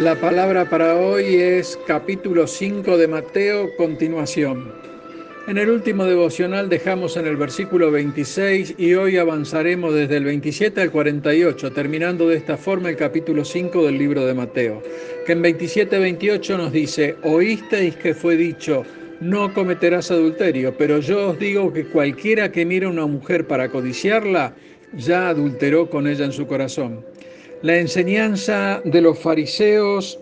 La palabra para hoy es capítulo 5 de Mateo, continuación. En el último devocional dejamos en el versículo 26 y hoy avanzaremos desde el 27 al 48, terminando de esta forma el capítulo 5 del libro de Mateo, que en 27-28 nos dice, oísteis que fue dicho, no cometerás adulterio, pero yo os digo que cualquiera que mire a una mujer para codiciarla, ya adulteró con ella en su corazón. La enseñanza de los fariseos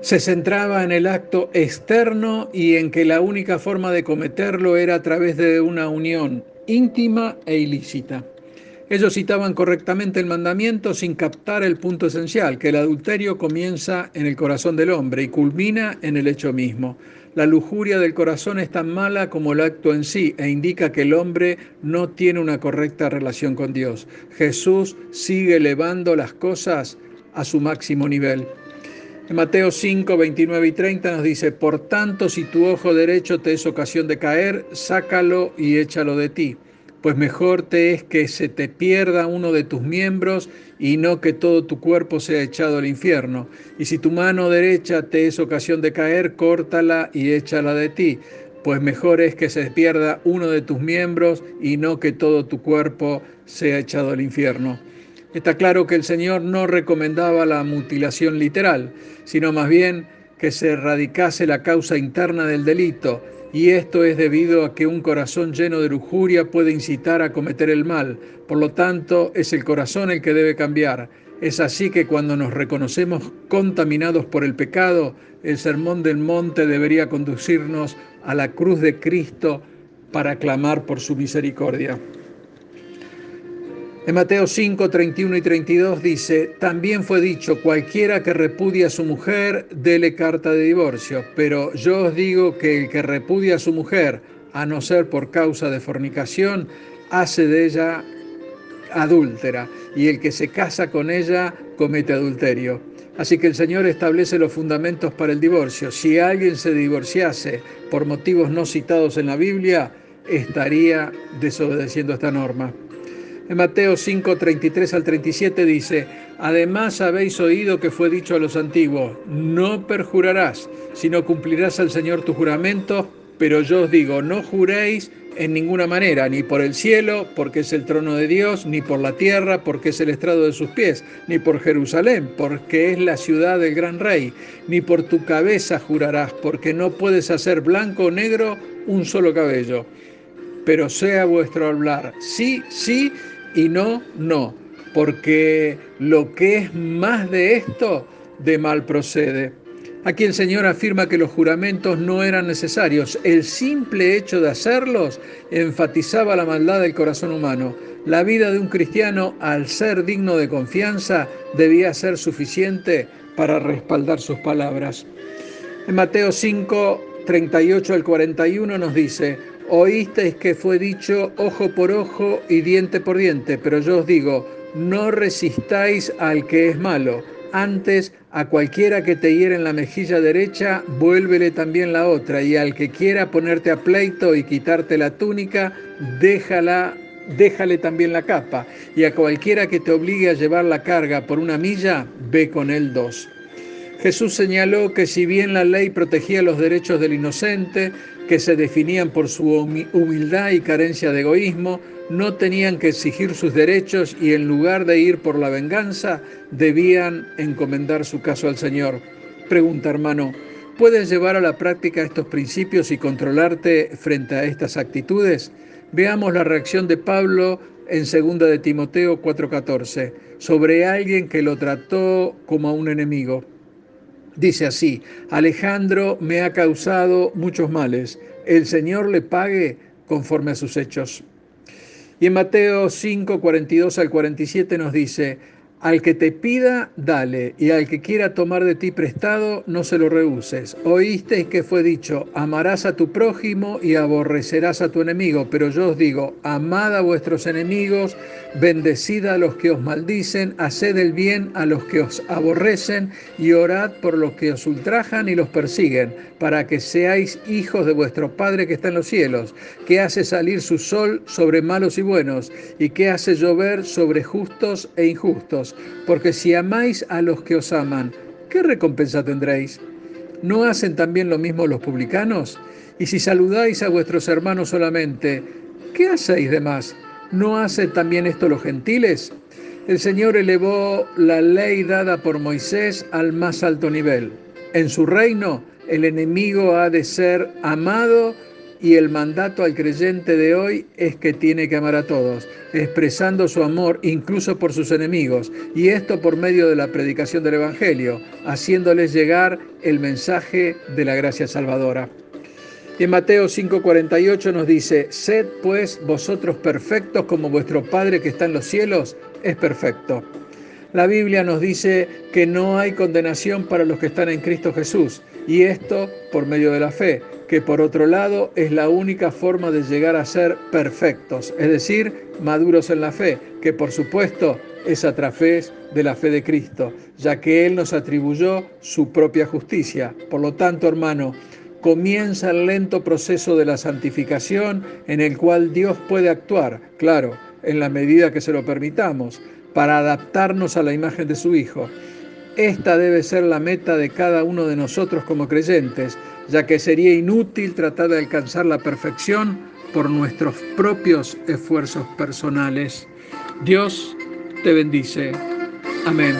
se centraba en el acto externo y en que la única forma de cometerlo era a través de una unión íntima e ilícita. Ellos citaban correctamente el mandamiento sin captar el punto esencial, que el adulterio comienza en el corazón del hombre y culmina en el hecho mismo. La lujuria del corazón es tan mala como el acto en sí e indica que el hombre no tiene una correcta relación con Dios. Jesús sigue elevando las cosas a su máximo nivel. En Mateo 5, 29 y 30 nos dice, por tanto, si tu ojo derecho te es ocasión de caer, sácalo y échalo de ti pues mejor te es que se te pierda uno de tus miembros y no que todo tu cuerpo sea echado al infierno. Y si tu mano derecha te es ocasión de caer, córtala y échala de ti, pues mejor es que se pierda uno de tus miembros y no que todo tu cuerpo sea echado al infierno. Está claro que el Señor no recomendaba la mutilación literal, sino más bien que se erradicase la causa interna del delito y esto es debido a que un corazón lleno de lujuria puede incitar a cometer el mal. Por lo tanto, es el corazón el que debe cambiar. Es así que cuando nos reconocemos contaminados por el pecado, el sermón del monte debería conducirnos a la cruz de Cristo para clamar por su misericordia. En Mateo 5, 31 y 32 dice, también fue dicho, cualquiera que repudia a su mujer, dele carta de divorcio, pero yo os digo que el que repudia a su mujer, a no ser por causa de fornicación, hace de ella adúltera, y el que se casa con ella comete adulterio. Así que el Señor establece los fundamentos para el divorcio. Si alguien se divorciase por motivos no citados en la Biblia, estaría desobedeciendo esta norma. En Mateo 5, 33 al 37 dice, Además habéis oído que fue dicho a los antiguos, no perjurarás, sino cumplirás al Señor tu juramento, pero yo os digo, no juréis en ninguna manera, ni por el cielo, porque es el trono de Dios, ni por la tierra, porque es el estrado de sus pies, ni por Jerusalén, porque es la ciudad del gran rey, ni por tu cabeza jurarás, porque no puedes hacer blanco o negro un solo cabello. Pero sea vuestro hablar sí, sí, y no, no, porque lo que es más de esto, de mal procede. Aquí el Señor afirma que los juramentos no eran necesarios. El simple hecho de hacerlos enfatizaba la maldad del corazón humano. La vida de un cristiano, al ser digno de confianza, debía ser suficiente para respaldar sus palabras. En Mateo 5, 38 al 41 nos dice, Oísteis que fue dicho ojo por ojo y diente por diente, pero yo os digo, no resistáis al que es malo. Antes, a cualquiera que te hiere en la mejilla derecha, vuélvele también la otra, y al que quiera ponerte a pleito y quitarte la túnica, déjala, déjale también la capa, y a cualquiera que te obligue a llevar la carga por una milla, ve con él dos. Jesús señaló que si bien la ley protegía los derechos del inocente, que se definían por su humildad y carencia de egoísmo, no tenían que exigir sus derechos y en lugar de ir por la venganza, debían encomendar su caso al Señor. Pregunta, hermano, ¿puedes llevar a la práctica estos principios y controlarte frente a estas actitudes? Veamos la reacción de Pablo en 2 de Timoteo 4:14, sobre alguien que lo trató como a un enemigo. Dice así, Alejandro me ha causado muchos males, el Señor le pague conforme a sus hechos. Y en Mateo 5, 42 al 47 nos dice, al que te pida, dale, y al que quiera tomar de ti prestado, no se lo rehuses. Oísteis que fue dicho, amarás a tu prójimo y aborrecerás a tu enemigo, pero yo os digo, amad a vuestros enemigos, bendecid a los que os maldicen, haced el bien a los que os aborrecen y orad por los que os ultrajan y los persiguen, para que seáis hijos de vuestro Padre que está en los cielos, que hace salir su sol sobre malos y buenos, y que hace llover sobre justos e injustos porque si amáis a los que os aman, ¿qué recompensa tendréis? ¿No hacen también lo mismo los publicanos? Y si saludáis a vuestros hermanos solamente, ¿qué hacéis de más? ¿No hacen también esto los gentiles? El Señor elevó la ley dada por Moisés al más alto nivel. En su reino, el enemigo ha de ser amado y el mandato al creyente de hoy es que tiene que amar a todos, expresando su amor incluso por sus enemigos, y esto por medio de la predicación del Evangelio, haciéndoles llegar el mensaje de la gracia salvadora. En Mateo 5:48 nos dice, sed pues vosotros perfectos como vuestro Padre que está en los cielos es perfecto. La Biblia nos dice que no hay condenación para los que están en Cristo Jesús, y esto por medio de la fe, que por otro lado es la única forma de llegar a ser perfectos, es decir, maduros en la fe, que por supuesto es a través de la fe de Cristo, ya que Él nos atribuyó su propia justicia. Por lo tanto, hermano, comienza el lento proceso de la santificación en el cual Dios puede actuar, claro, en la medida que se lo permitamos, para adaptarnos a la imagen de su Hijo. Esta debe ser la meta de cada uno de nosotros como creyentes, ya que sería inútil tratar de alcanzar la perfección por nuestros propios esfuerzos personales. Dios te bendice. Amén.